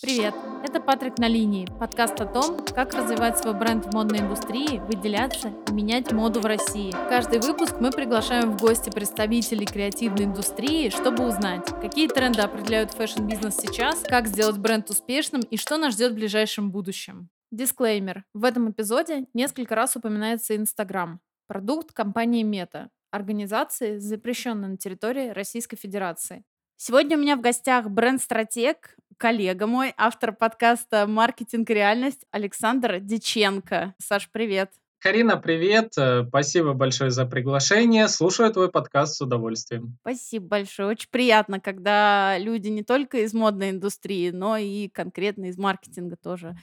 Привет! Это Патрик на линии, подкаст о том, как развивать свой бренд в модной индустрии, выделяться и менять моду в России. Каждый выпуск мы приглашаем в гости представителей креативной индустрии, чтобы узнать, какие тренды определяют fashion-бизнес сейчас, как сделать бренд успешным и что нас ждет в ближайшем будущем. Дисклеймер. В этом эпизоде несколько раз упоминается Инстаграм, продукт компании Мета, организации, запрещенной на территории Российской Федерации. Сегодня у меня в гостях бренд-стратег, коллега мой, автор подкаста «Маркетинг реальность» Александр Диченко. Саш, привет. Карина, привет. Э, спасибо большое за приглашение. Слушаю твой подкаст с удовольствием. Спасибо большое. Очень приятно, когда люди не только из модной индустрии, но и конкретно из маркетинга тоже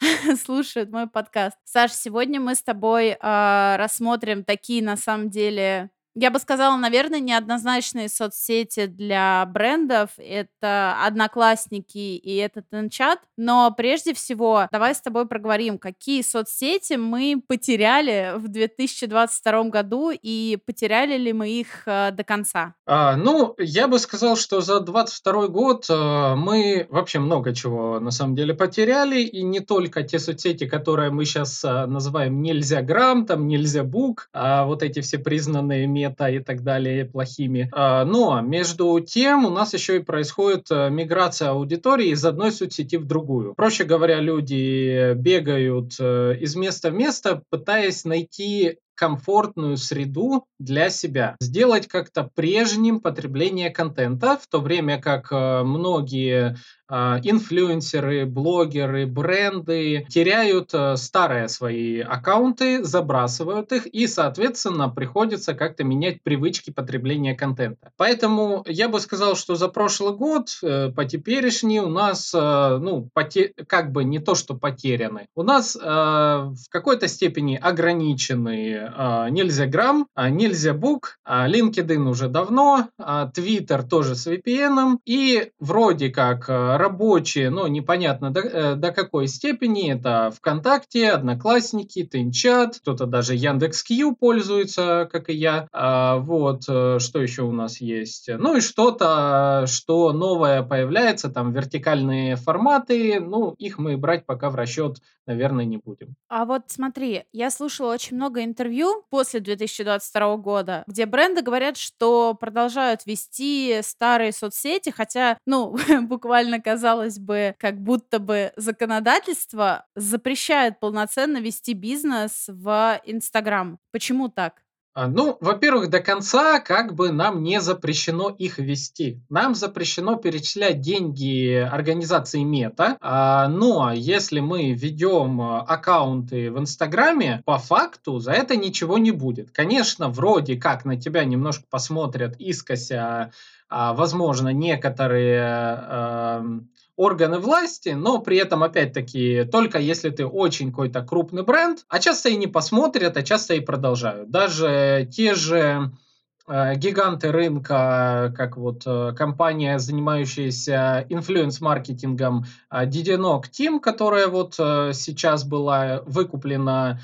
слушают мой подкаст. Саш, сегодня мы с тобой э, рассмотрим такие, на самом деле, я бы сказала, наверное, неоднозначные соцсети для брендов. Это Одноклассники и это Тенчат. Но прежде всего, давай с тобой проговорим, какие соцсети мы потеряли в 2022 году и потеряли ли мы их э, до конца? А, ну, я бы сказал, что за 2022 год э, мы вообще много чего на самом деле потеряли. И не только те соцсети, которые мы сейчас э, называем нельзя грамм, там нельзя бук, а вот эти все признанные мета и так далее плохими. А, но между тем у нас еще и происходит э, миграция аудитории из одной соцсети в другую. Проще говоря, люди бегают э, из места в место, пытаясь найти комфортную среду для себя. Сделать как-то прежним потребление контента, в то время как э, многие а, инфлюенсеры, блогеры, бренды теряют э, старые свои аккаунты, забрасывают их и, соответственно, приходится как-то менять привычки потребления контента. Поэтому я бы сказал, что за прошлый год э, по теперешний у нас, э, ну, поте- как бы не то, что потеряны, у нас в какой-то степени ограничены нельзя грамм, нельзя бук, LinkedIn уже давно, Twitter тоже с VPN, и вроде как рабочие, но непонятно до, э, до какой степени. Это ВКонтакте, Одноклассники, Тенчат, кто-то даже Яндекс.Кью пользуется, как и я. А, вот, э, что еще у нас есть? Ну и что-то, что новое появляется, там вертикальные форматы, ну их мы брать пока в расчет, наверное, не будем. А вот смотри, я слушала очень много интервью после 2022 года, где бренды говорят, что продолжают вести старые соцсети, хотя, ну, буквально казалось бы, как будто бы законодательство запрещает полноценно вести бизнес в Инстаграм. Почему так? А, ну, во-первых, до конца как бы нам не запрещено их вести. Нам запрещено перечислять деньги организации Мета. А, но если мы ведем а, аккаунты в Инстаграме, по факту за это ничего не будет. Конечно, вроде как на тебя немножко посмотрят искося, возможно, некоторые органы власти, но при этом, опять-таки, только если ты очень какой-то крупный бренд, а часто и не посмотрят, а часто и продолжают. Даже те же э, гиганты рынка, как вот э, компания, занимающаяся influence-маркетингом э, Didenok Team, которая вот сейчас была выкуплена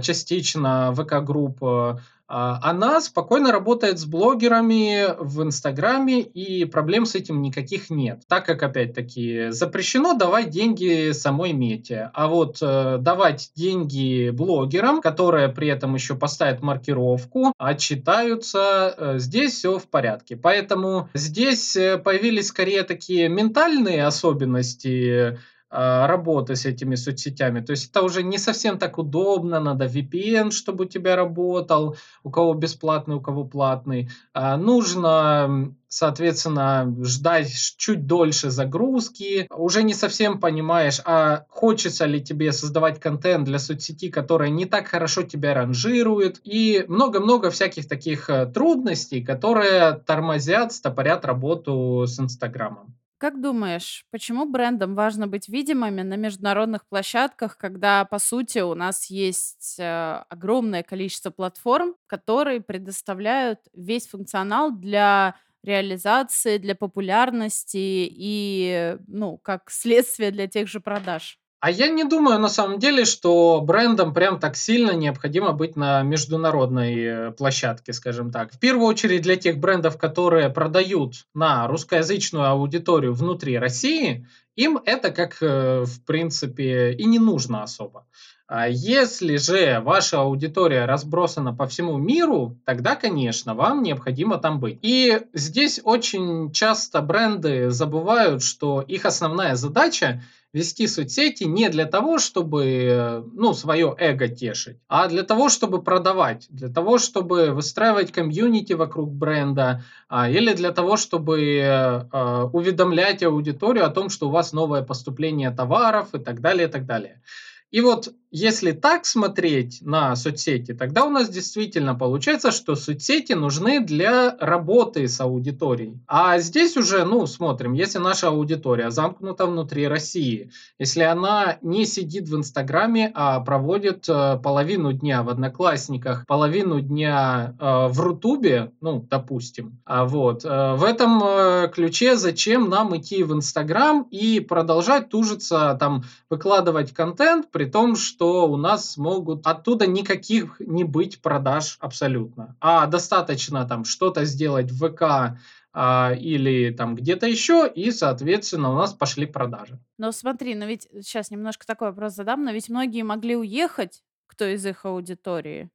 частично ВК Групп, а, она спокойно работает с блогерами в Инстаграме, и проблем с этим никаких нет. Так как, опять-таки, запрещено давать деньги самой мете. А вот э, давать деньги блогерам, которые при этом еще поставят маркировку, отчитаются, э, здесь все в порядке. Поэтому здесь э, появились скорее такие ментальные особенности а, работы с этими соцсетями. То есть это уже не совсем так удобно, надо VPN, чтобы у тебя работал, у кого бесплатный, у кого платный. А, нужно, соответственно, ждать чуть дольше загрузки. Уже не совсем понимаешь, а хочется ли тебе создавать контент для соцсети, которая не так хорошо тебя ранжирует. И много-много всяких таких э, трудностей, которые тормозят, стопорят работу с Инстаграмом. Как думаешь, почему брендам важно быть видимыми на международных площадках, когда, по сути, у нас есть э, огромное количество платформ, которые предоставляют весь функционал для реализации, для популярности и, ну, как следствие для тех же продаж? А я не думаю на самом деле, что брендам прям так сильно необходимо быть на международной э, площадке, скажем так. В первую очередь для тех брендов, которые продают на русскоязычную аудиторию внутри России, им это как, э, в принципе, и не нужно особо. А если же ваша аудитория разбросана по всему миру, тогда, конечно, вам необходимо там быть. И здесь очень часто бренды забывают, что их основная задача вести соцсети не для того, чтобы ну, свое эго тешить, а для того, чтобы продавать, для того, чтобы выстраивать комьюнити вокруг бренда, а, или для того, чтобы а, уведомлять аудиторию о том, что у вас новое поступление товаров и так далее, и так далее. И вот если так смотреть на соцсети, тогда у нас действительно получается, что соцсети нужны для работы с аудиторией. А здесь уже, ну, смотрим, если наша аудитория замкнута внутри России, если она не сидит в Инстаграме, а проводит э, половину дня в Одноклассниках, половину дня э, в Рутубе, ну, допустим, а вот, э, в этом ключе зачем нам идти в Инстаграм и продолжать тужиться, там, выкладывать контент, при том, что что у нас могут оттуда никаких не быть продаж абсолютно. А достаточно там что-то сделать в ВК а, или там где-то еще, и, соответственно, у нас пошли продажи. Но смотри, но ведь сейчас немножко такой вопрос задам, но ведь многие могли уехать, кто из их аудитории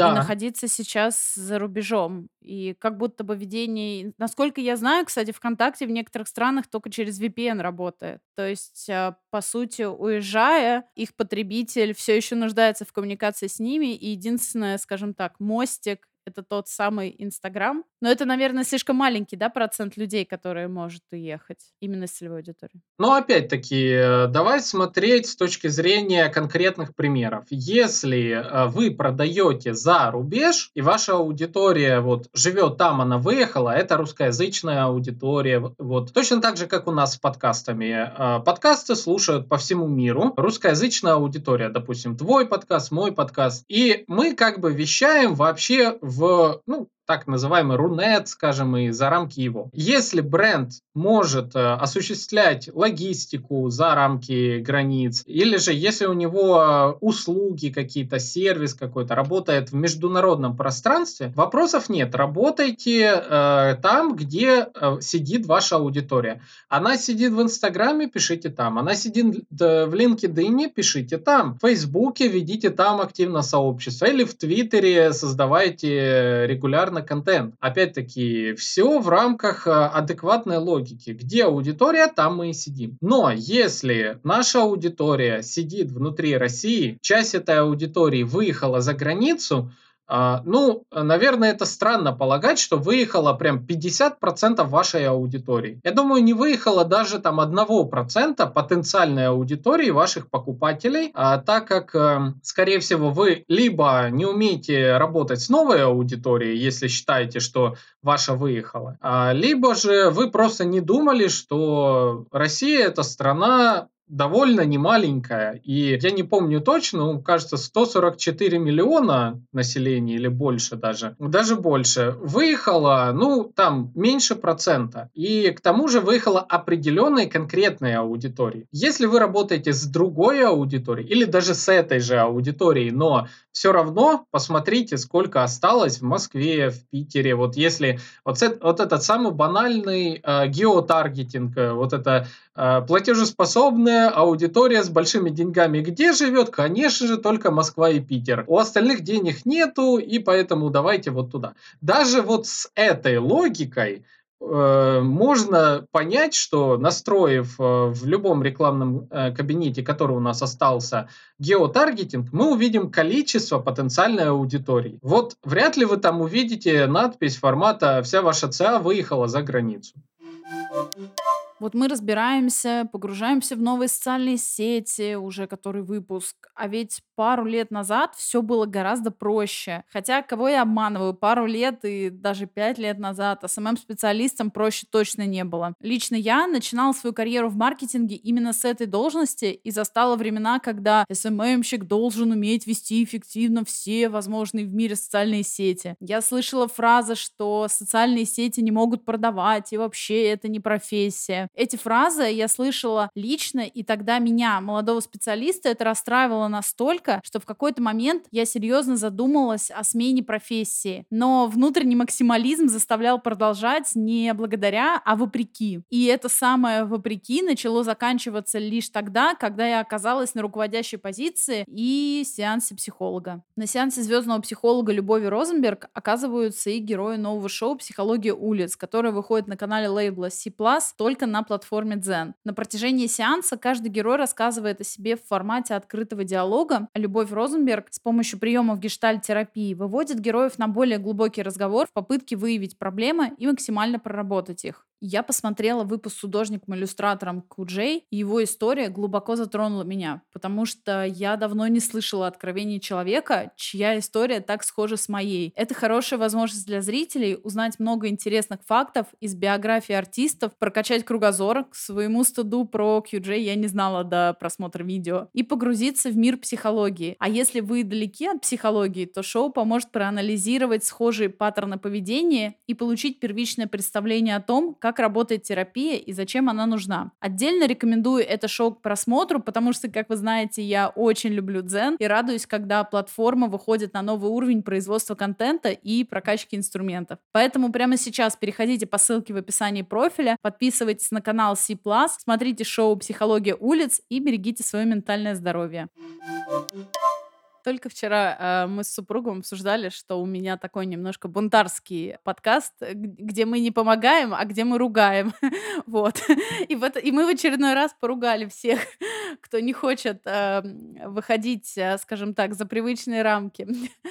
и находиться сейчас за рубежом. И как будто бы ведение... Насколько я знаю, кстати, ВКонтакте в некоторых странах только через VPN работает. То есть, а, по сути, уезжая, их потребитель все еще нуждается в коммуникации с ними, и единственное, скажем так, мостик это тот самый Инстаграм. Но это, наверное, слишком маленький, да, процент людей, которые может уехать именно с целевой аудитории. Но опять-таки, э, давай смотреть с точки зрения конкретных примеров. Если э, вы продаете за рубеж, и ваша аудитория вот живет там, она выехала, это русскоязычная аудитория. Вот точно так же, как у нас с подкастами. Э, подкасты слушают по всему миру. Русскоязычная аудитория, допустим, твой подкаст, мой подкаст. И мы как бы вещаем вообще ну, так называемый рунет, скажем, и за рамки его. Если бренд может э, осуществлять логистику за рамки границ, или же если у него э, услуги какие-то, сервис какой-то работает в международном пространстве, вопросов нет. Работайте э, там, где э, сидит ваша аудитория. Она сидит в Инстаграме, пишите там. Она сидит в LinkedIn, пишите там. В Фейсбуке ведите там активно сообщество. Или в Твиттере создавайте регулярно регулярно контент. Опять-таки, все в рамках э, адекватной логики. Где аудитория, там мы и сидим. Но если наша аудитория сидит внутри России, часть этой аудитории выехала за границу, ну, наверное, это странно полагать, что выехало прям 50% вашей аудитории. Я думаю, не выехало даже там 1% потенциальной аудитории ваших покупателей, а, так как, э, скорее всего, вы либо не умеете работать с новой аудиторией, если считаете, что ваша выехала, а, либо же вы просто не думали, что Россия это страна довольно немаленькая. И я не помню точно, ну, кажется, 144 миллиона населения или больше даже, даже больше, выехало, ну, там, меньше процента. И к тому же выехала определенная конкретная аудитория. Если вы работаете с другой аудиторией или даже с этой же аудиторией, но все равно посмотрите, сколько осталось в Москве, в Питере. Вот если вот, вот этот самый банальный э, геотаргетинг, э, вот это платежеспособная аудитория с большими деньгами, где живет? Конечно же, только Москва и Питер. У остальных денег нету, и поэтому давайте вот туда. Даже вот с этой логикой Э, можно понять, что настроив э, в любом рекламном э, кабинете, который у нас остался, геотаргетинг, мы увидим количество потенциальной аудитории. Вот вряд ли вы там увидите надпись формата «Вся ваша ЦА выехала за границу». Вот мы разбираемся, погружаемся в новые социальные сети, уже который выпуск. А ведь пару лет назад все было гораздо проще. Хотя, кого я обманываю, пару лет и даже пять лет назад СММ-специалистам проще точно не было. Лично я начинала свою карьеру в маркетинге именно с этой должности и застала времена, когда СММщик должен уметь вести эффективно все возможные в мире социальные сети. Я слышала фразы, что социальные сети не могут продавать, и вообще это не профессия. Эти фразы я слышала лично, и тогда меня, молодого специалиста, это расстраивало настолько, что в какой-то момент я серьезно задумалась о смене профессии. Но внутренний максимализм заставлял продолжать не благодаря, а вопреки. И это самое вопреки начало заканчиваться лишь тогда, когда я оказалась на руководящей позиции и сеансе психолога. На сеансе звездного психолога Любови Розенберг оказываются и герои нового шоу «Психология улиц», которое выходит на канале лейбла C+, только на платформе Zen. На протяжении сеанса каждый герой рассказывает о себе в формате открытого диалога, Любовь Розенберг с помощью приемов гештальт-терапии выводит героев на более глубокий разговор в попытке выявить проблемы и максимально проработать их. Я посмотрела выпуск с художником-иллюстратором Куджей, и его история глубоко затронула меня, потому что я давно не слышала откровений человека, чья история так схожа с моей. Это хорошая возможность для зрителей узнать много интересных фактов из биографии артистов, прокачать кругозор. К своему стыду про QJ я не знала до просмотра видео. И погрузиться в мир психологии. А если вы далеки от психологии, то шоу поможет проанализировать схожие паттерны поведения и получить первичное представление о том, как работает терапия и зачем она нужна. Отдельно рекомендую это шоу к просмотру, потому что, как вы знаете, я очень люблю дзен и радуюсь, когда платформа выходит на новый уровень производства контента и прокачки инструментов. Поэтому прямо сейчас переходите по ссылке в описании профиля, подписывайтесь на канал C+, смотрите шоу «Психология улиц» и берегите свое ментальное здоровье. Только вчера э, мы с супругом обсуждали, что у меня такой немножко бунтарский подкаст, где мы не помогаем, а где мы ругаем. вот. И, в это, и мы в очередной раз поругали всех, кто не хочет э, выходить, э, скажем так, за привычные рамки.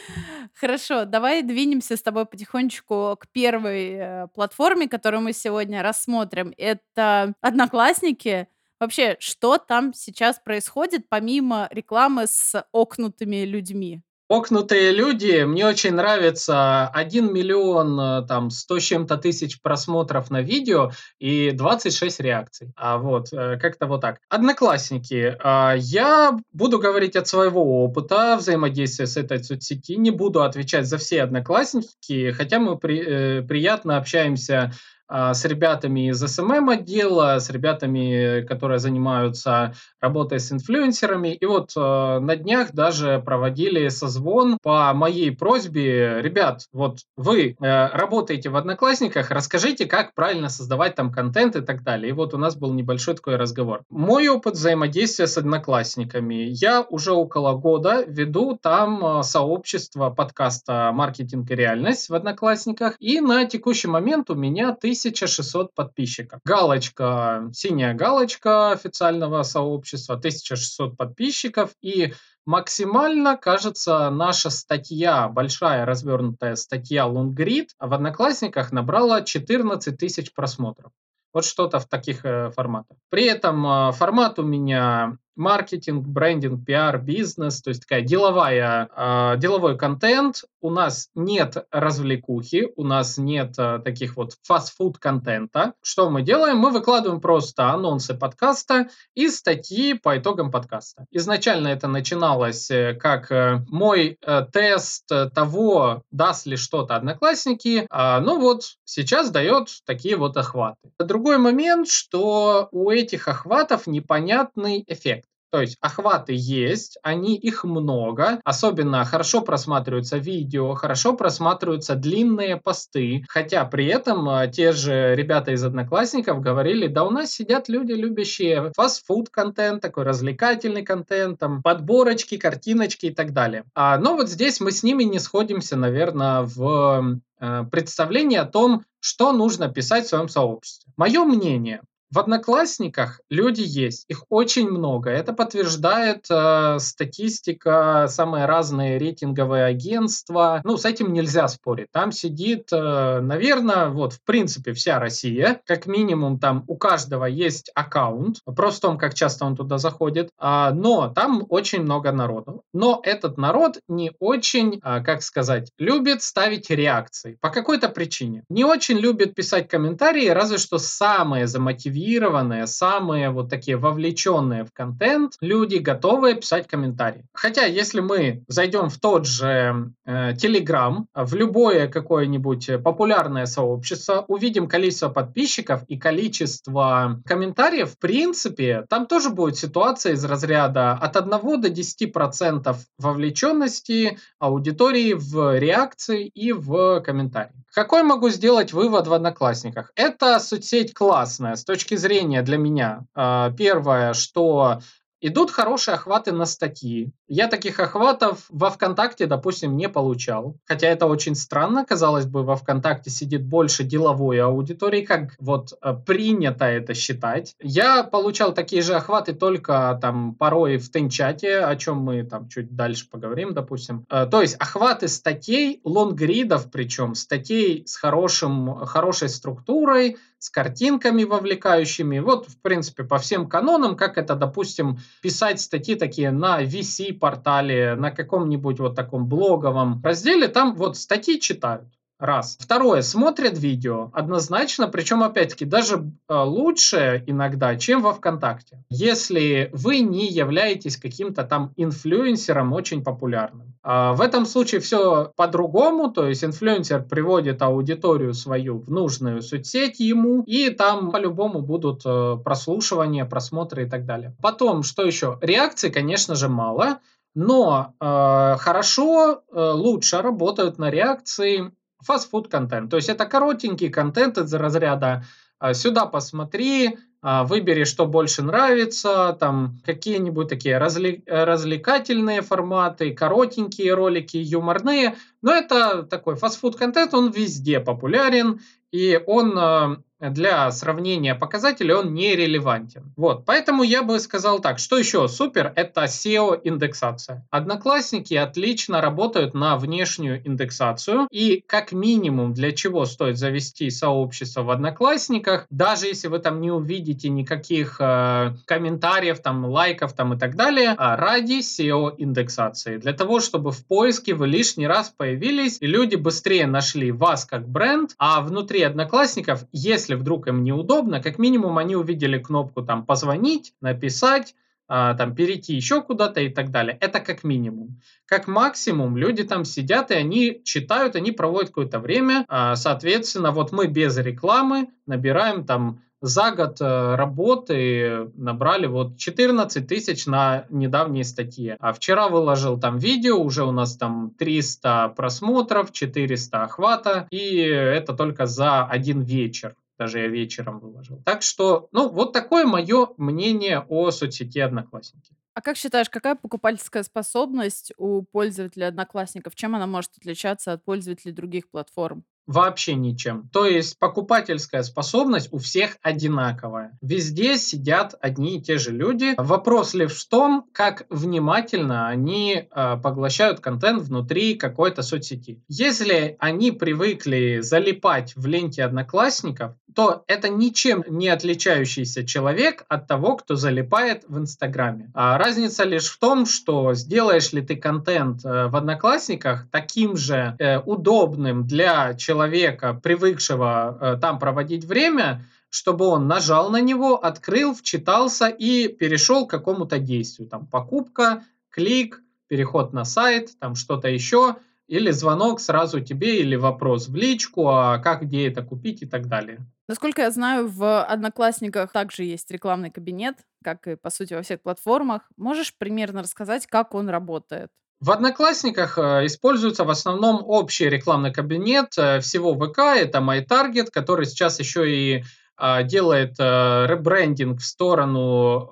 Хорошо, давай двинемся с тобой потихонечку к первой э, платформе, которую мы сегодня рассмотрим. Это Одноклассники. Вообще, что там сейчас происходит, помимо рекламы с окнутыми людьми? Окнутые люди, мне очень нравится 1 миллион э, там 100 с чем-то тысяч просмотров на видео и 26 реакций. А вот, э, как-то вот так. Одноклассники. А, я буду говорить от своего опыта взаимодействия с этой соцсети, не буду отвечать за все одноклассники, хотя мы при, э, приятно общаемся с ребятами из SMM отдела, с ребятами, которые занимаются работой с инфлюенсерами. И вот э, на днях даже проводили созвон по моей просьбе. Ребят, вот вы э, работаете в Одноклассниках, расскажите, как правильно создавать там контент и так далее. И вот у нас был небольшой такой разговор. Мой опыт взаимодействия с Одноклассниками. Я уже около года веду там э, сообщество подкаста «Маркетинг и реальность» в Одноклассниках. И на текущий момент у меня тысяч 1600 подписчиков. Галочка, синяя галочка официального сообщества, 1600 подписчиков. И максимально, кажется, наша статья, большая развернутая статья Лонгрид в Одноклассниках набрала 14 тысяч просмотров. Вот что-то в таких э, форматах. При этом э, формат у меня маркетинг, брендинг, пиар, бизнес, то есть такая деловая, э, деловой контент. У нас нет развлекухи, у нас нет э, таких вот фастфуд контента. Что мы делаем? Мы выкладываем просто анонсы подкаста и статьи по итогам подкаста. Изначально это начиналось э, как э, мой э, тест того, даст ли что-то одноклассники. А, ну вот сейчас дает такие вот охваты. Другой момент, что у этих охватов непонятный эффект. То есть охваты есть, они их много, особенно хорошо просматриваются видео, хорошо просматриваются длинные посты, хотя при этом а, те же ребята из Одноклассников говорили, да у нас сидят люди, любящие фастфуд контент, такой развлекательный контент, там подборочки, картиночки и так далее. А, но вот здесь мы с ними не сходимся, наверное, в э, представлении о том, что нужно писать в своем сообществе. Мое мнение, в Одноклассниках люди есть, их очень много. Это подтверждает э, статистика, самые разные рейтинговые агентства. Ну, с этим нельзя спорить. Там сидит, э, наверное, вот в принципе вся Россия. Как минимум там у каждого есть аккаунт. Вопрос в том, как часто он туда заходит. А, но там очень много народу. Но этот народ не очень, а, как сказать, любит ставить реакции. По какой-то причине. Не очень любит писать комментарии, разве что самые замотивированные мотивированные, самые вот такие вовлеченные в контент люди, готовые писать комментарии. Хотя, если мы зайдем в тот же э, в любое какое-нибудь популярное сообщество, увидим количество подписчиков и количество комментариев, в принципе, там тоже будет ситуация из разряда от 1 до 10% вовлеченности аудитории в реакции и в комментарии. Какой могу сделать вывод в Одноклассниках? Это соцсеть классная с точки зрения для меня. А, первое, что Идут хорошие охваты на статьи. Я таких охватов во ВКонтакте, допустим, не получал. Хотя это очень странно, казалось бы, во ВКонтакте сидит больше деловой аудитории, как вот э, принято это считать. Я получал такие же охваты только там порой в Тенчате, о чем мы там чуть дальше поговорим, допустим. Э, то есть охваты статей, лонгридов причем, статей с хорошим, хорошей структурой, с картинками вовлекающими. Вот, в принципе, по всем канонам, как это, допустим, писать статьи такие на VC-портале, на каком-нибудь вот таком блоговом разделе, там вот статьи читают. Раз. Второе, смотрят видео однозначно, причем опять-таки даже э, лучше иногда, чем во ВКонтакте. Если вы не являетесь каким-то там инфлюенсером очень популярным. А в этом случае все по-другому, то есть инфлюенсер приводит аудиторию свою в нужную соцсеть ему, и там по-любому будут э, прослушивания, просмотры и так далее. Потом, что еще? Реакций, конечно же, мало. Но э, хорошо, э, лучше работают на реакции фастфуд контент. То есть это коротенький контент из разряда а, сюда посмотри, а, выбери, что больше нравится, там какие-нибудь такие развлек- развлекательные форматы, коротенькие ролики, юморные. Но это такой фастфуд контент, он везде популярен, и он а, для сравнения показателей он не релевантен. Вот, поэтому я бы сказал так, что еще супер, это SEO-индексация. Одноклассники отлично работают на внешнюю индексацию, и как минимум для чего стоит завести сообщество в Одноклассниках, даже если вы там не увидите никаких э, комментариев, там, лайков там и так далее, а ради SEO-индексации, для того, чтобы в поиске вы лишний раз появились, и люди быстрее нашли вас как бренд, а внутри Одноклассников, если если вдруг им неудобно, как минимум они увидели кнопку там позвонить, написать, а, там перейти еще куда-то и так далее. Это как минимум. Как максимум люди там сидят и они читают, они проводят какое-то время. А, соответственно, вот мы без рекламы набираем там за год э, работы набрали вот 14 тысяч на недавней статье. А вчера выложил там видео, уже у нас там 300 просмотров, 400 охвата, и это только за один вечер даже я вечером выложил. Так что, ну, вот такое мое мнение о соцсети Одноклассники. А как считаешь, какая покупательская способность у пользователя Одноклассников? Чем она может отличаться от пользователей других платформ? Вообще ничем. То есть покупательская способность у всех одинаковая. Везде сидят одни и те же люди. Вопрос лишь в том, как внимательно они э, поглощают контент внутри какой-то соцсети. Если они привыкли залипать в ленте одноклассников, то это ничем не отличающийся человек от того, кто залипает в Инстаграме. А разница лишь в том, что сделаешь ли ты контент э, в Одноклассниках таким же э, удобным для человека, привыкшего э, там проводить время, чтобы он нажал на него, открыл, вчитался и перешел к какому-то действию. Там покупка, клик, переход на сайт, там что-то еще – или звонок сразу тебе, или вопрос в личку, а как, где это купить и так далее. Насколько я знаю, в Одноклассниках также есть рекламный кабинет, как и, по сути, во всех платформах. Можешь примерно рассказать, как он работает? В Одноклассниках э, используется в основном общий рекламный кабинет э, всего ВК, это MyTarget, который сейчас еще и а, делает э, ребрендинг в сторону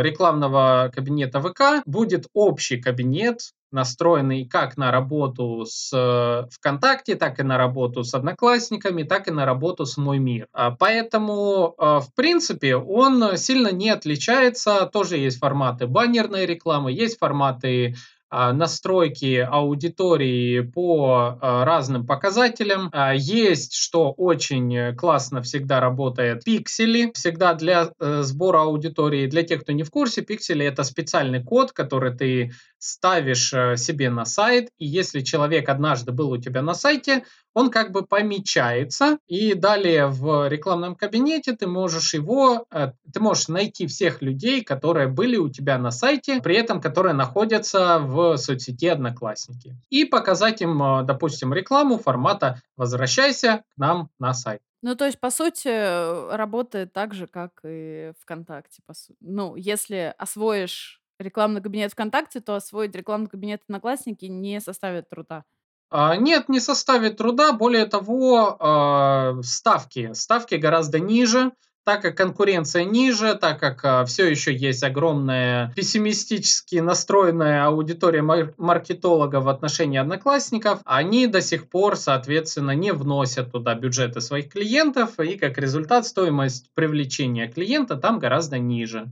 рекламного кабинета ВК, будет общий кабинет, настроенный как на работу с э, ВКонтакте, так и на работу с Одноклассниками, так и на работу с Мой Мир. А, поэтому, э, в принципе, он сильно не отличается. Тоже есть форматы баннерной рекламы, есть форматы настройки аудитории по а, разным показателям. А, есть, что очень классно всегда работает, пиксели. Всегда для э, сбора аудитории. Для тех, кто не в курсе, пиксели это специальный код, который ты ставишь э, себе на сайт. И если человек однажды был у тебя на сайте, он как бы помечается, и далее в рекламном кабинете ты можешь его, э, ты можешь найти всех людей, которые были у тебя на сайте, при этом которые находятся в соцсети Одноклассники. И показать им, э, допустим, рекламу формата «Возвращайся к нам на сайт». Ну, то есть, по сути, э, работает так же, как и ВКонтакте. По су... Ну, если освоишь рекламный кабинет ВКонтакте, то освоить рекламный кабинет Одноклассники не составит труда. А, нет, не составит труда. Более того, а, ставки. Ставки гораздо ниже, так как конкуренция ниже, так как а, все еще есть огромная пессимистически настроенная аудитория маркетологов в отношении одноклассников, они до сих пор, соответственно, не вносят туда бюджеты своих клиентов, и как результат стоимость привлечения клиента там гораздо ниже.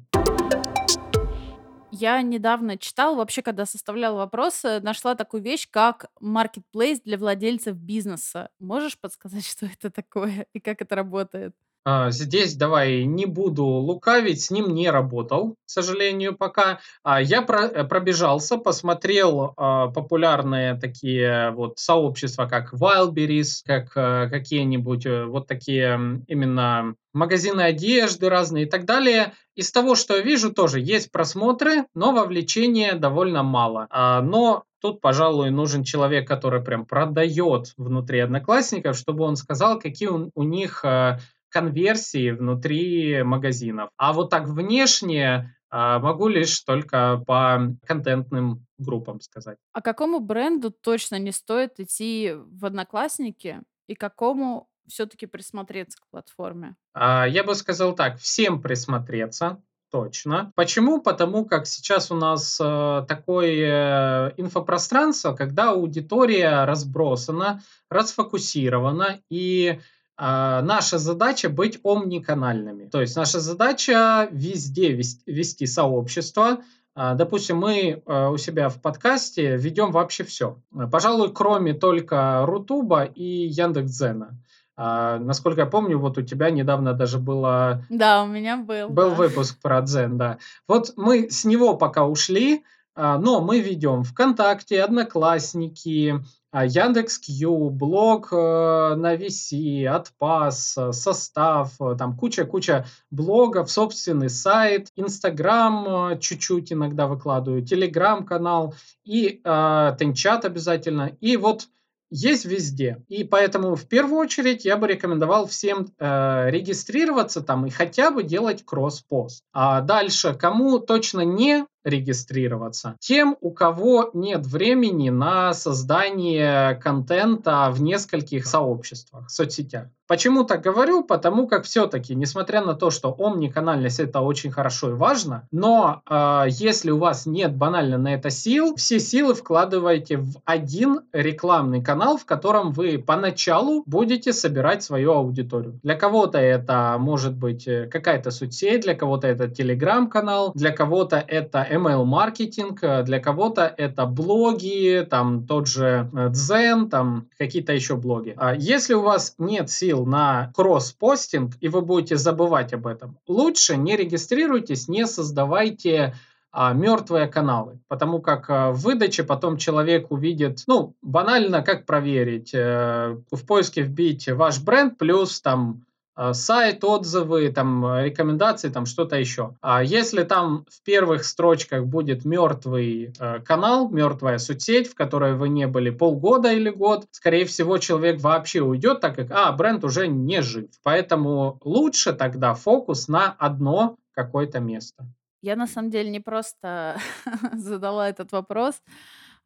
Я недавно читала, вообще, когда составляла вопросы, нашла такую вещь, как marketplace для владельцев бизнеса. Можешь подсказать, что это такое и как это работает? А, здесь давай не буду лукавить, с ним не работал, к сожалению, пока. А, я про, э, пробежался, посмотрел а, популярные такие вот сообщества, как Wildberries, как а, какие-нибудь э, вот такие именно магазины одежды разные и так далее. Из того, что я вижу, тоже есть просмотры, но вовлечения довольно мало. Но Тут, пожалуй, нужен человек, который прям продает внутри одноклассников, чтобы он сказал, какие у них конверсии внутри магазинов. А вот так внешне а, могу лишь только по контентным группам сказать. А какому бренду точно не стоит идти в Одноклассники и какому все-таки присмотреться к платформе? А, я бы сказал так, всем присмотреться, Точно. Почему? Потому как сейчас у нас э, такое инфопространство, когда аудитория разбросана, расфокусирована, и наша задача быть омниканальными. То есть наша задача везде вести, вести сообщество. А, допустим, мы а, у себя в подкасте ведем вообще все. Пожалуй, кроме только Рутуба и Яндекс.Дзена. А, насколько я помню, вот у тебя недавно даже было... Да, у меня был. Был да. выпуск про Дзен, да. Вот мы с него пока ушли, но мы ведем ВКонтакте, Одноклассники, а Яндекс.Кью, блог э, на VC, Отпас, э, Состав, э, там куча-куча блогов, собственный сайт, Инстаграм чуть-чуть иногда выкладываю, Телеграм-канал и э, Тенчат обязательно. И вот есть везде. И поэтому в первую очередь я бы рекомендовал всем э, регистрироваться там и хотя бы делать кросс-пост. А дальше, кому точно не регистрироваться. Тем, у кого нет времени на создание контента в нескольких сообществах, соцсетях. Почему так говорю? Потому как все-таки, несмотря на то, что омниканальность это очень хорошо и важно, но э, если у вас нет банально на это сил, все силы вкладывайте в один рекламный канал, в котором вы поначалу будете собирать свою аудиторию. Для кого-то это может быть э, какая-то соцсеть, для кого-то это телеграм-канал, для кого-то это email-маркетинг, э, для кого-то это блоги, там тот же э, Zen, там какие-то еще блоги. А если у вас нет сил на кросс-постинг, и вы будете забывать об этом, лучше не регистрируйтесь, не создавайте а, мертвые каналы, потому как а, в выдаче потом человек увидит, ну, банально, как проверить, э, в поиске вбить ваш бренд плюс там сайт, отзывы, там, рекомендации, там что-то еще. А если там в первых строчках будет мертвый э, канал, мертвая соцсеть, в которой вы не были полгода или год, скорее всего, человек вообще уйдет, так как, а, бренд уже не жив. Поэтому лучше тогда фокус на одно какое-то место. Я на самом деле не просто задала этот вопрос,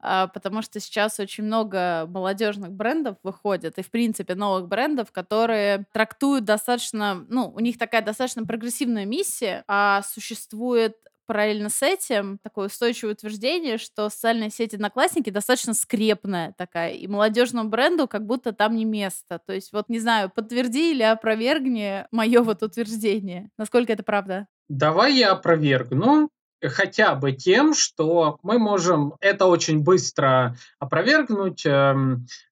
потому что сейчас очень много молодежных брендов выходит, и, в принципе, новых брендов, которые трактуют достаточно, ну, у них такая достаточно прогрессивная миссия, а существует параллельно с этим такое устойчивое утверждение, что социальные сети Одноклассники достаточно скрепная такая, и молодежному бренду как будто там не место. То есть вот, не знаю, подтверди или опровергни мое вот утверждение. Насколько это правда? Давай я опровергну. Хотя бы тем, что мы можем это очень быстро опровергнуть э,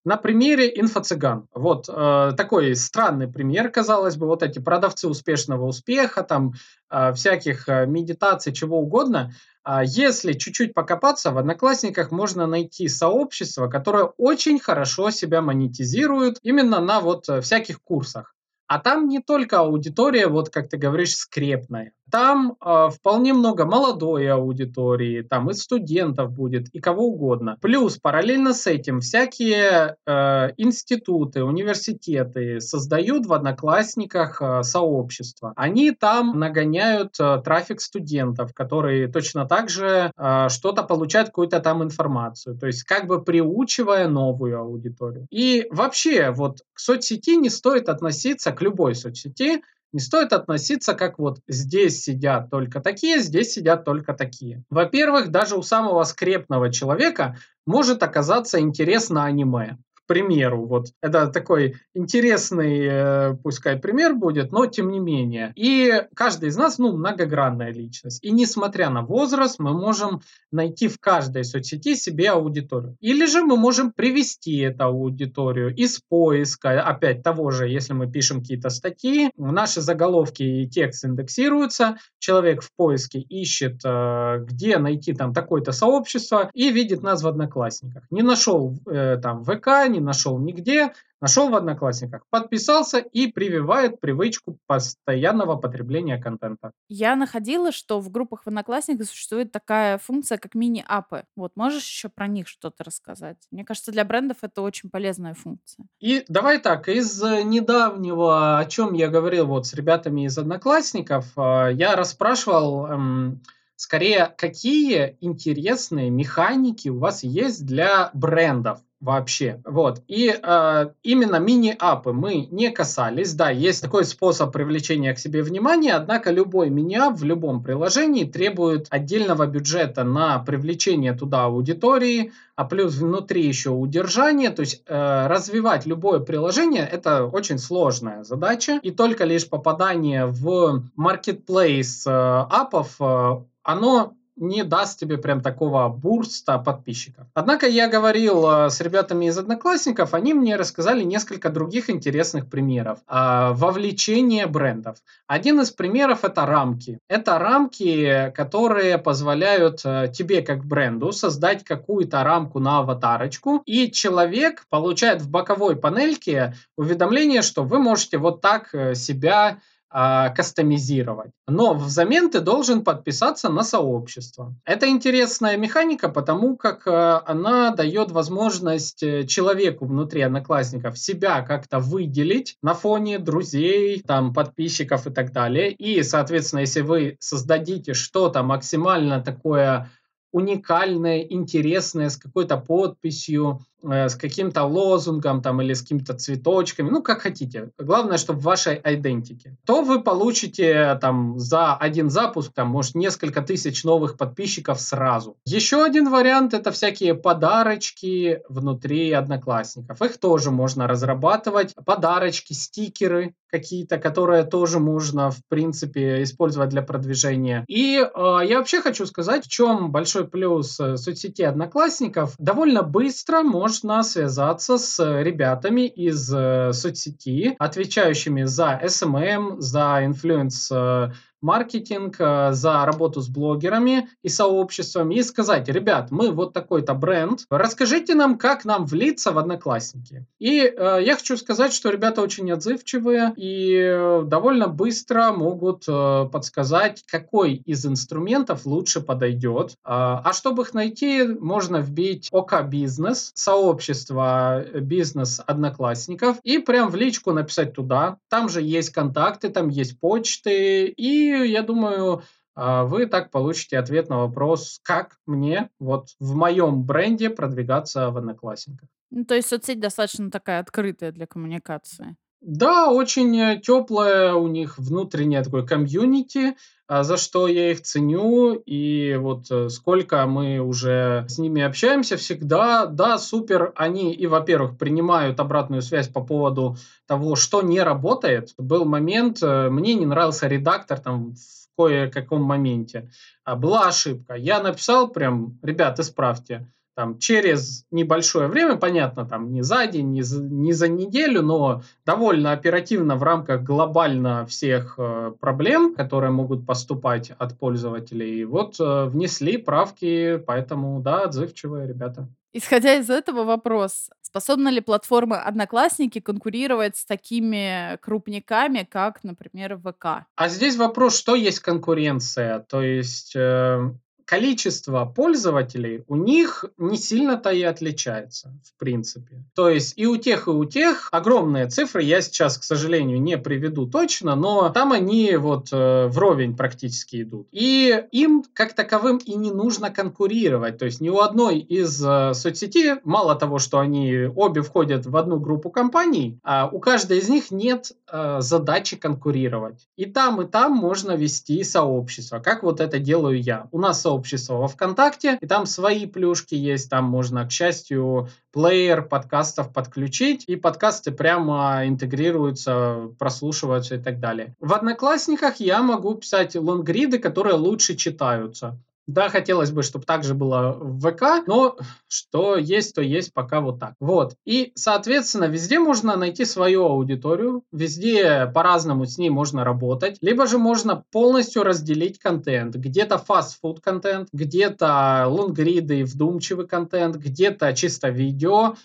на примере инфо-цыган. Вот э, такой странный пример, казалось бы, вот эти продавцы успешного успеха, там э, всяких э, медитаций, чего угодно. А если чуть-чуть покопаться, в Одноклассниках можно найти сообщество, которое очень хорошо себя монетизирует именно на вот э, всяких курсах. А там не только аудитория, вот как ты говоришь, скрепная. Там э, вполне много молодой аудитории, там и студентов будет, и кого угодно. Плюс параллельно с этим всякие э, институты, университеты создают в Одноклассниках э, сообщества. Они там нагоняют э, трафик студентов, которые точно так же э, что-то получают, какую-то там информацию. То есть как бы приучивая новую аудиторию. И вообще вот к соцсети не стоит относиться, к любой соцсети, не стоит относиться как вот здесь сидят только такие, здесь сидят только такие. Во-первых, даже у самого скрепного человека может оказаться интересно аниме примеру. Вот это такой интересный, э, пускай пример будет, но тем не менее. И каждый из нас, ну, многогранная личность. И несмотря на возраст, мы можем найти в каждой соцсети себе аудиторию. Или же мы можем привести эту аудиторию из поиска, опять того же, если мы пишем какие-то статьи, наши заголовки и текст индексируются, человек в поиске ищет, э, где найти там такое-то сообщество и видит нас в Одноклассниках. Не нашел э, там ВК, не не нашел нигде, нашел в Одноклассниках, подписался и прививает привычку постоянного потребления контента. Я находила, что в группах в Одноклассниках существует такая функция, как мини-апы. Вот можешь еще про них что-то рассказать? Мне кажется, для брендов это очень полезная функция. И давай так, из недавнего, о чем я говорил вот с ребятами из Одноклассников, э, я расспрашивал эм, скорее, какие интересные механики у вас есть для брендов вообще. Вот. И э, именно мини-апы мы не касались. Да, есть такой способ привлечения к себе внимания, однако любой мини-ап в любом приложении требует отдельного бюджета на привлечение туда аудитории, а плюс внутри еще удержание. То есть э, развивать любое приложение это очень сложная задача. И только лишь попадание в marketplace э, апов э, оно не даст тебе прям такого бурста подписчиков. Однако я говорил э, с ребятами из Одноклассников, они мне рассказали несколько других интересных примеров э, вовлечения брендов. Один из примеров это рамки. Это рамки, которые позволяют э, тебе как бренду создать какую-то рамку на аватарочку, и человек получает в боковой панельке уведомление, что вы можете вот так себя а, кастомизировать. Но взамен ты должен подписаться на сообщество. Это интересная механика, потому как а, она дает возможность э, человеку внутри одноклассников себя как-то выделить на фоне друзей, там, подписчиков и так далее. И, соответственно, если вы создадите что-то максимально такое уникальное, интересное, с какой-то подписью, э, с каким-то лозунгом там или с какими-то цветочками, ну как хотите. Главное, чтобы в вашей айдентике. То вы получите там за один запуск там может несколько тысяч новых подписчиков сразу. Еще один вариант это всякие подарочки внутри одноклассников. Их тоже можно разрабатывать. Подарочки, стикеры какие-то, которые тоже можно в принципе использовать для продвижения. И э, я вообще хочу сказать, в чем большой плюс э, соцсети Одноклассников. Довольно быстро можно связаться с ребятами из э, соцсети, отвечающими за SMM, за influence э, маркетинг, э, за работу с блогерами и сообществами и сказать, ребят, мы вот такой-то бренд, расскажите нам, как нам влиться в Одноклассники. И э, я хочу сказать, что ребята очень отзывчивые и довольно быстро могут э, подсказать, какой из инструментов лучше подойдет. А, а чтобы их найти, можно вбить ОК Бизнес, сообщество э, бизнес одноклассников и прям в личку написать туда. Там же есть контакты, там есть почты и я думаю, а, вы так получите ответ на вопрос, как мне вот в моем бренде продвигаться в Одноклассниках. Ну, то есть соцсеть достаточно такая открытая для коммуникации. Да, очень э, теплое у них внутреннее такое комьюнити, а, за что я их ценю. И вот э, сколько мы уже с ними общаемся всегда, да, супер, они и, во-первых, принимают обратную связь по поводу того, что не работает. Был момент, э, мне не нравился редактор там в кое-каком моменте. А была ошибка. Я написал прям, ребят, исправьте там, через небольшое время, понятно, там не за день, не за, не за неделю, но довольно оперативно в рамках глобально всех э, проблем, которые могут поступать от пользователей, вот э, внесли правки, поэтому да, отзывчивые ребята. Исходя из этого вопрос, способна ли платформа Одноклассники конкурировать с такими крупниками, как, например, ВК? А здесь вопрос, что есть конкуренция? То есть э, количество пользователей у них не сильно-то и отличается, в принципе. То есть и у тех, и у тех огромные цифры, я сейчас, к сожалению, не приведу точно, но там они вот э, вровень практически идут. И им как таковым и не нужно конкурировать. То есть ни у одной из э, соцсетей, мало того, что они обе входят в одну группу компаний, а у каждой из них нет э, задачи конкурировать. И там, и там можно вести сообщество, как вот это делаю я. У нас сообщество сообщество во ВКонтакте, и там свои плюшки есть, там можно, к счастью, плеер подкастов подключить, и подкасты прямо интегрируются, прослушиваются и так далее. В Одноклассниках я могу писать лонгриды, которые лучше читаются. Да, хотелось бы, чтобы так же было в ВК, но что есть, то есть пока вот так. Вот. И, соответственно, везде можно найти свою аудиторию, везде по-разному с ней можно работать, либо же можно полностью разделить контент. Где-то фастфуд контент, где-то лонгриды, вдумчивый контент, где-то чисто видео,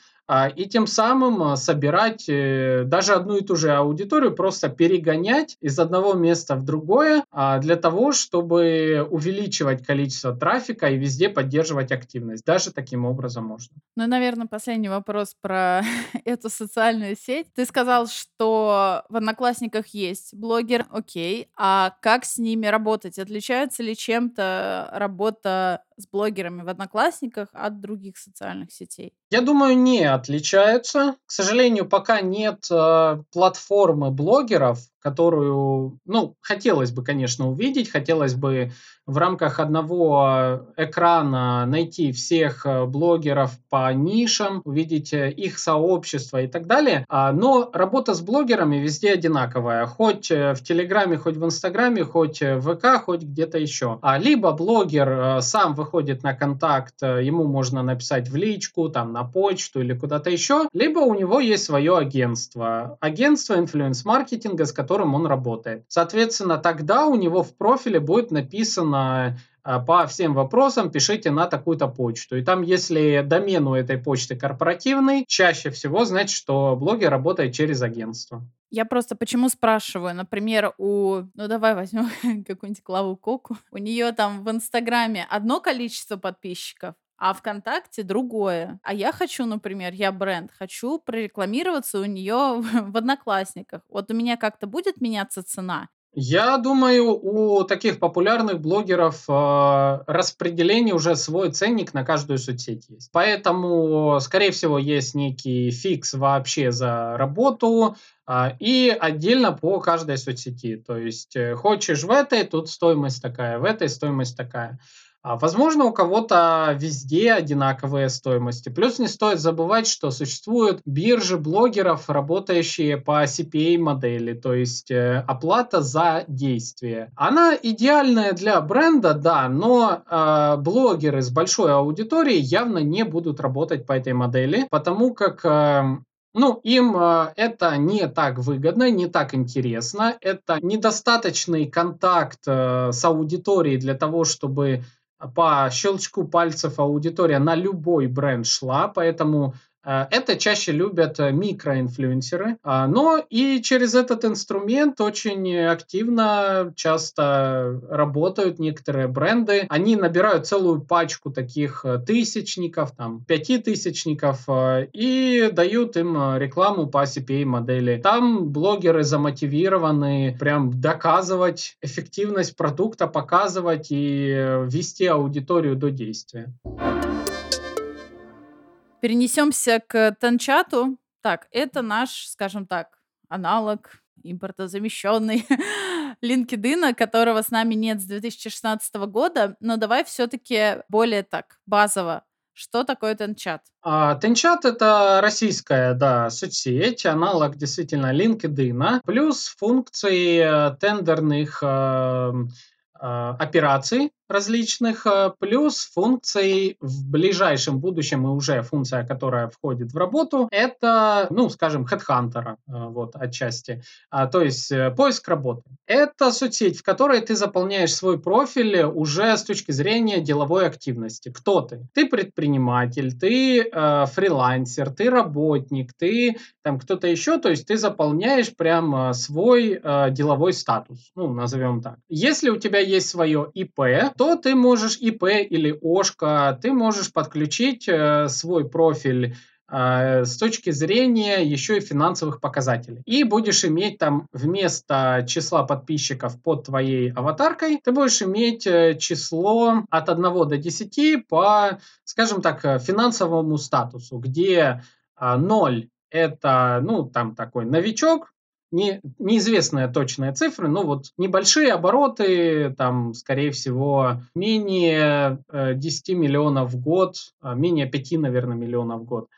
и тем самым а, собирать э, даже одну и ту же аудиторию, просто перегонять из одного места в другое а, для того, чтобы увеличивать количество трафика и везде поддерживать активность. Даже таким образом можно. Ну, наверное, последний вопрос про эту социальную сеть. Ты сказал, что в Одноклассниках есть блогер, окей, а как с ними работать? Отличается ли чем-то работа с блогерами в Одноклассниках от других социальных сетей? Я думаю, не отличаются. К сожалению, пока нет э, платформы блогеров, которую, ну, хотелось бы, конечно, увидеть, хотелось бы в рамках одного экрана найти всех э, блогеров по нишам, увидеть э, их сообщество и так далее. А, но работа с блогерами везде одинаковая, хоть э, в Телеграме, хоть в Инстаграме, хоть в ВК, хоть где-то еще. А либо блогер сам выходит на контакт, ему можно написать в личку, там на почту или куда-то еще, либо у него есть свое агентство. Агентство инфлюенс-маркетинга, с которым которым он работает. Соответственно, тогда у него в профиле будет написано а, по всем вопросам пишите на такую-то почту. И там, если домен у этой почты корпоративный, чаще всего значит, что блогер работает через агентство. Я просто почему спрашиваю, например, у, ну давай возьмем какую-нибудь Клаву Коку, у нее там в Инстаграме одно количество подписчиков, а ВКонтакте другое. А я хочу, например, я бренд, хочу прорекламироваться у нее в Одноклассниках. Вот у меня как-то будет меняться цена? Я думаю, у таких популярных блогеров э, распределение уже свой ценник на каждую соцсеть есть. Поэтому, скорее всего, есть некий фикс вообще за работу э, и отдельно по каждой соцсети. То есть, э, хочешь в этой, тут стоимость такая, в этой стоимость такая. А, возможно, у кого-то везде одинаковые стоимости. Плюс не стоит забывать, что существуют биржи блогеров, работающие по CPA модели, то есть э, оплата за действие. Она идеальная для бренда, да, но э, блогеры с большой аудиторией явно не будут работать по этой модели, потому как э, ну, им э, это не так выгодно, не так интересно. Это недостаточный контакт э, с аудиторией для того, чтобы по щелчку пальцев аудитория на любой бренд шла, поэтому это чаще любят э, микроинфлюенсеры, а, но и через этот инструмент очень активно часто работают некоторые бренды. Они набирают целую пачку таких э, тысячников, там, пятитысячников и дают им рекламу по CPA модели. Там блогеры замотивированы прям доказывать эффективность продукта, показывать и вести аудиторию до действия. Перенесемся к Тенчату. Так, это наш, скажем так, аналог импортозамещенный LinkedIn, которого с нами нет с 2016 года. Но давай все-таки более так, базово. Что такое Тенчат? А, Тенчат это российская, да, соцсеть, аналог действительно LinkedIn, плюс функции э, тендерных э, операций различных, а, плюс функций в ближайшем будущем и уже функция, которая входит в работу, это, ну, скажем, HeadHunter, а, вот, отчасти, а, то есть э, поиск работы. Это соцсеть, в которой ты заполняешь свой профиль уже с точки зрения деловой активности. Кто ты? Ты предприниматель, ты э, фрилансер, ты работник, ты там кто-то еще, то есть ты заполняешь прям свой э, деловой статус, ну, назовем так. Если у тебя есть свое ИП, то ты можешь ИП или ОШКО, ты можешь подключить э, свой профиль э, с точки зрения еще и финансовых показателей. И будешь иметь там вместо числа подписчиков под твоей аватаркой, ты будешь иметь э, число от 1 до 10 по, скажем так, финансовому статусу, где 0 это, ну, там такой новичок, не, неизвестная точная цифра, но вот небольшие обороты, там, скорее всего, менее 10 э, миллионов в год, а, менее 5, наверное, миллионов в год.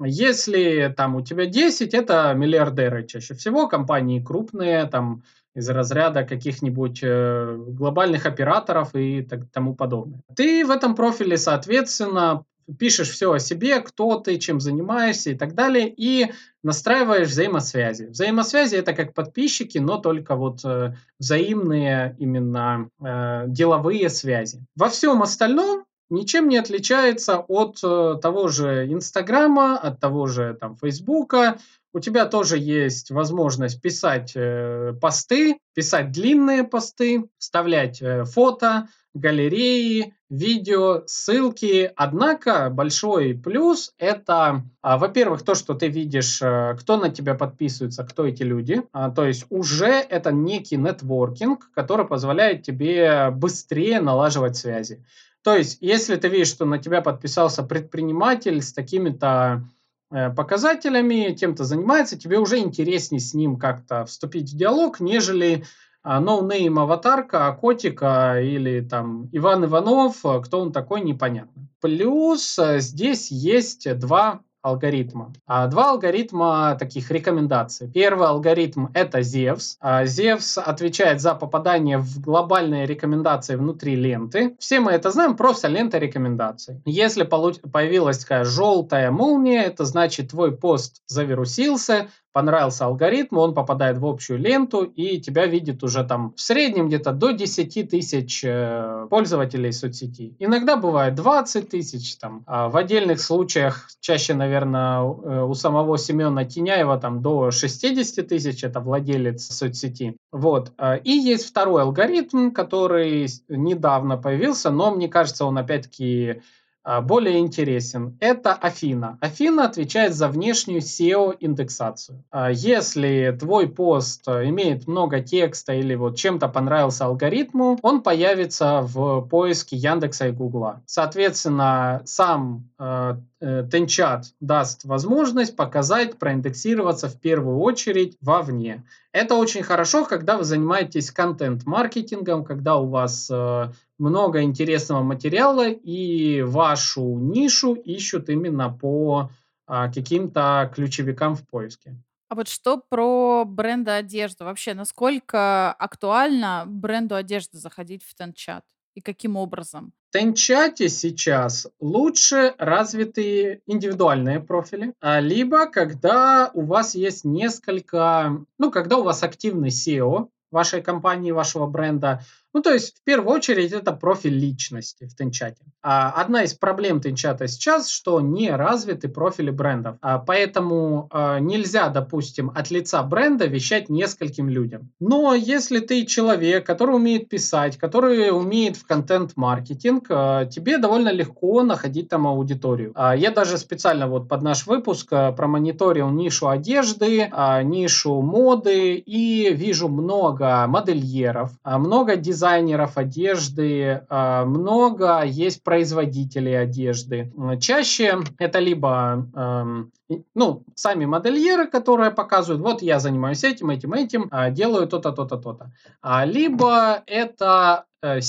Если там у тебя 10, это миллиардеры чаще всего, компании крупные, там из разряда каких-нибудь э, глобальных операторов и так, тому подобное. Ты в этом профиле, соответственно, пишешь все о себе, кто ты, чем занимаешься и так далее, и настраиваешь взаимосвязи. Взаимосвязи это как подписчики, но только вот э, взаимные именно э, деловые связи. Во всем остальном ничем не отличается от э, того же Инстаграма, от того же там Фейсбука. У тебя тоже есть возможность писать э, посты, писать длинные посты, вставлять э, фото, галереи, видео, ссылки. Однако большой плюс это, а, во-первых, то, что ты видишь, э, кто на тебя подписывается, кто эти люди. А, то есть уже это некий нетворкинг, который позволяет тебе быстрее налаживать связи. То есть, если ты видишь, что на тебя подписался предприниматель с такими-то э, показателями, тем-то занимается, тебе уже интереснее с ним как-то вступить в диалог, нежели no name аватарка, котика или там Иван Иванов, кто он такой, непонятно. Плюс э, здесь есть два алгоритма. А два алгоритма таких рекомендаций. Первый алгоритм это. А Зевс отвечает за попадание в глобальные рекомендации внутри ленты. Все мы это знаем, просто лента рекомендаций. Если появилась такая желтая молния, это значит твой пост завирусился, понравился алгоритм, он попадает в общую ленту и тебя видит уже там в среднем где-то до 10 тысяч э, пользователей соцсети. Иногда бывает 20 тысяч, там, а в отдельных случаях, чаще, наверное, э, у самого Семена Тиняева там до 60 тысяч, это владелец соцсети. Вот. А, и есть второй алгоритм, который недавно появился, но мне кажется, он опять-таки более интересен. Это Афина. Афина отвечает за внешнюю SEO-индексацию. А, если твой пост имеет много текста или вот чем-то понравился алгоритму, он появится в поиске Яндекса и Гугла. Соответственно, сам э, Тенчат даст возможность показать, проиндексироваться в первую очередь вовне. Это очень хорошо, когда вы занимаетесь контент-маркетингом, когда у вас э, много интересного материала и вашу нишу ищут именно по а, каким-то ключевикам в поиске. А вот что про бренды одежды? Вообще, насколько актуально бренду одежды заходить в Тенчат? И каким образом? В Тенчате сейчас лучше развитые индивидуальные профили, а либо когда у вас есть несколько, ну, когда у вас активный SEO вашей компании, вашего бренда, ну, то есть, в первую очередь, это профиль личности в Тенчате. А одна из проблем Тенчата сейчас, что не развиты профили брендов. А поэтому а, нельзя, допустим, от лица бренда вещать нескольким людям. Но если ты человек, который умеет писать, который умеет в контент-маркетинг, а, тебе довольно легко находить там аудиторию. А, я даже специально вот под наш выпуск а, промониторил нишу одежды, а, нишу моды и вижу много модельеров, а, много дизайнеров, дизайнеров одежды, а, много есть производителей одежды. Чаще это либо ну, сами модельеры, которые показывают, вот я занимаюсь этим, этим, этим, а, делаю то-то, то-то, то-то. А, либо это э,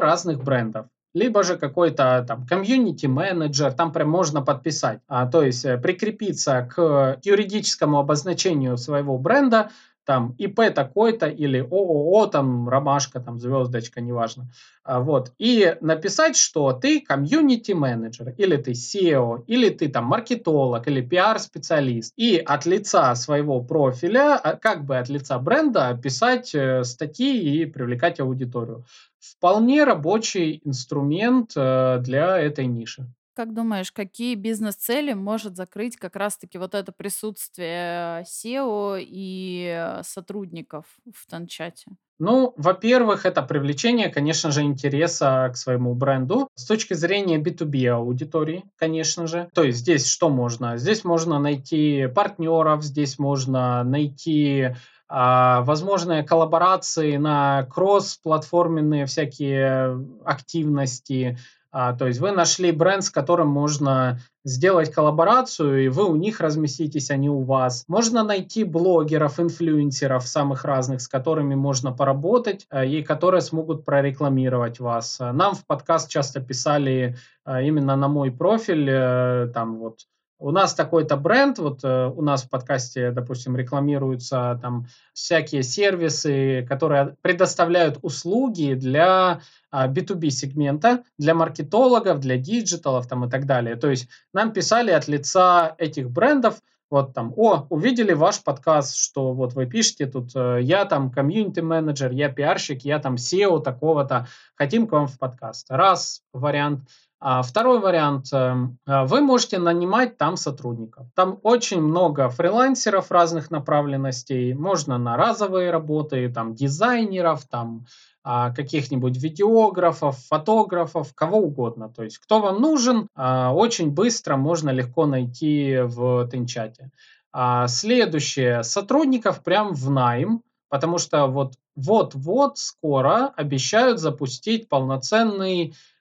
разных брендов либо же какой-то там комьюнити менеджер, там прям можно подписать, а, то есть э, прикрепиться к юридическому обозначению своего бренда там ИП такой-то или ООО, там ромашка, там звездочка, неважно. А, вот. И написать, что ты комьюнити менеджер, или ты SEO, или ты там маркетолог, или пиар-специалист. И от лица своего профиля, а, как бы от лица бренда, писать э, статьи и привлекать аудиторию. Вполне рабочий инструмент э, для этой ниши. Как думаешь, какие бизнес-цели может закрыть как раз-таки вот это присутствие SEO и сотрудников в Танчате? Ну, во-первых, это привлечение, конечно же, интереса к своему бренду. С точки зрения B2B аудитории, конечно же. То есть здесь что можно? Здесь можно найти партнеров, здесь можно найти а, возможные коллаборации на кросс-платформенные всякие активности, а, то есть вы нашли бренд, с которым можно сделать коллаборацию, и вы у них разместитесь, они у вас. Можно найти блогеров, инфлюенсеров самых разных, с которыми можно поработать, а, и которые смогут прорекламировать вас. Нам в подкаст часто писали а, именно на мой профиль, э, там вот у нас такой-то бренд, вот э, у нас в подкасте, допустим, рекламируются там всякие сервисы, которые предоставляют услуги для а, B2B сегмента, для маркетологов, для диджиталов там и так далее. То есть нам писали от лица этих брендов, вот там, о, увидели ваш подкаст, что вот вы пишете тут, э, я там community менеджер, я пиарщик, я там CEO такого-то, хотим к вам в подкаст. Раз вариант. А второй вариант, эм, э, вы можете нанимать там сотрудников. Там очень много фрилансеров разных направленностей, можно на разовые работы, там дизайнеров, там а, каких-нибудь видеографов, фотографов, кого угодно. То есть кто вам нужен, а, очень быстро можно легко найти в Тенчате. А, следующее, сотрудников прям в найм, потому что вот вот-вот скоро обещают запустить полноценный а,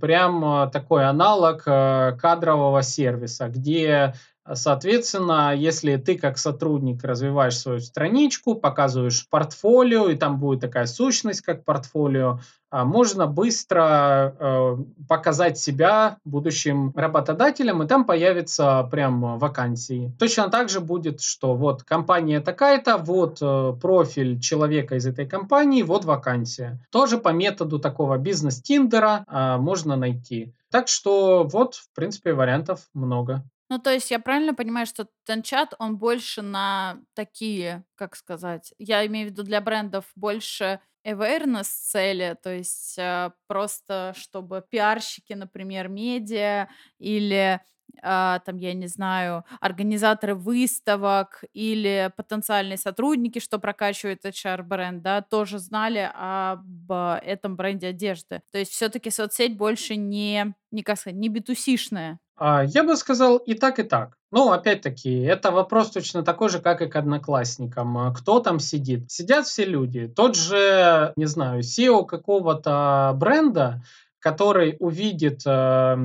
прям а, такой аналог а, кадрового сервиса, где Соответственно, если ты как сотрудник развиваешь свою страничку, показываешь портфолио, и там будет такая сущность, как портфолио, а, можно быстро э, показать себя будущим работодателям, и там появятся прям вакансии. Точно так же будет, что вот компания такая-то, вот э, профиль человека из этой компании, вот вакансия. Тоже по методу такого бизнес-тиндера а, можно найти. Так что вот, в принципе, вариантов много. Ну, то есть я правильно понимаю, что Тенчат, он больше на такие, как сказать, я имею в виду для брендов больше awareness цели, то есть э, просто чтобы пиарщики, например, медиа или а, там, я не знаю, организаторы выставок или потенциальные сотрудники, что прокачивает HR-бренд, да, тоже знали об этом бренде одежды. То есть все-таки соцсеть больше не, не как сказать, не битусишная. А, я бы сказал и так, и так. Ну, опять-таки, это вопрос точно такой же, как и к одноклассникам. А кто там сидит? Сидят все люди. Тот же, не знаю, SEO какого-то бренда, который увидит э, э,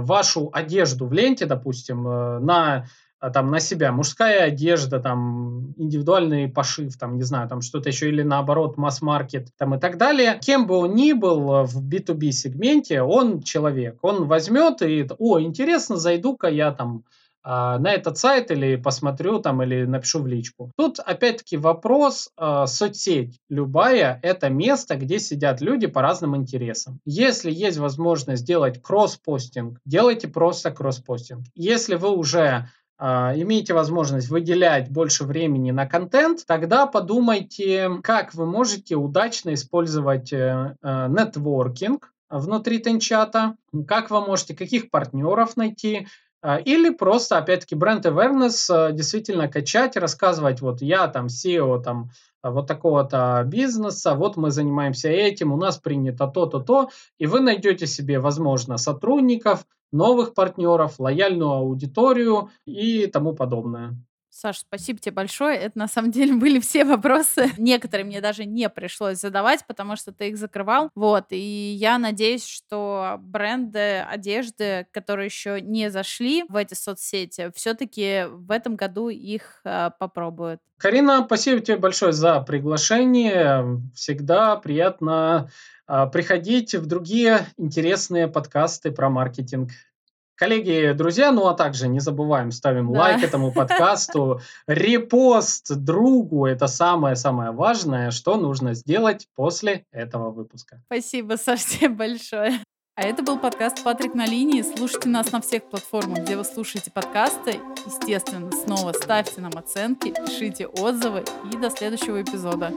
вашу одежду в ленте, допустим, э, на а, там на себя, мужская одежда, там индивидуальный пошив, там не знаю, там что-то еще или наоборот масс-маркет, там и так далее. Кем бы он ни был в B2B сегменте, он человек, он возьмет и, о, интересно, зайду-ка я там на этот сайт или посмотрю там или напишу в личку. Тут опять-таки вопрос, э, соцсеть любая это место, где сидят люди по разным интересам. Если есть возможность сделать кросс-постинг, делайте просто кросс-постинг. Если вы уже а, имеете возможность выделять больше времени на контент, тогда подумайте, как вы можете удачно использовать э, э, нетворкинг внутри Тенчата, как вы можете, каких партнеров найти, а, или просто, опять-таки, бренд awareness э, действительно качать, рассказывать, вот я там SEO там вот такого-то бизнеса, вот мы занимаемся этим, у нас принято то-то, то, и вы найдете себе, возможно, сотрудников, новых партнеров, лояльную аудиторию и тому подобное. Саш, спасибо тебе большое. Это на самом деле были все вопросы. Некоторые мне даже не пришлось задавать, потому что ты их закрывал. Вот. И я надеюсь, что бренды одежды, которые еще не зашли в эти соцсети, все-таки в этом году их э, попробуют. Карина, спасибо тебе большое за приглашение. Всегда приятно э, приходить в другие интересные подкасты про маркетинг. Коллеги, друзья, ну а также не забываем, ставим Да. лайк этому подкасту, репост другу. Это самое-самое важное, что нужно сделать после этого выпуска. Спасибо совсем большое. А это был подкаст «Патрик на линии». Слушайте нас на всех платформах, где вы слушаете подкасты. Естественно, снова ставьте нам оценки, пишите отзывы и до следующего эпизода.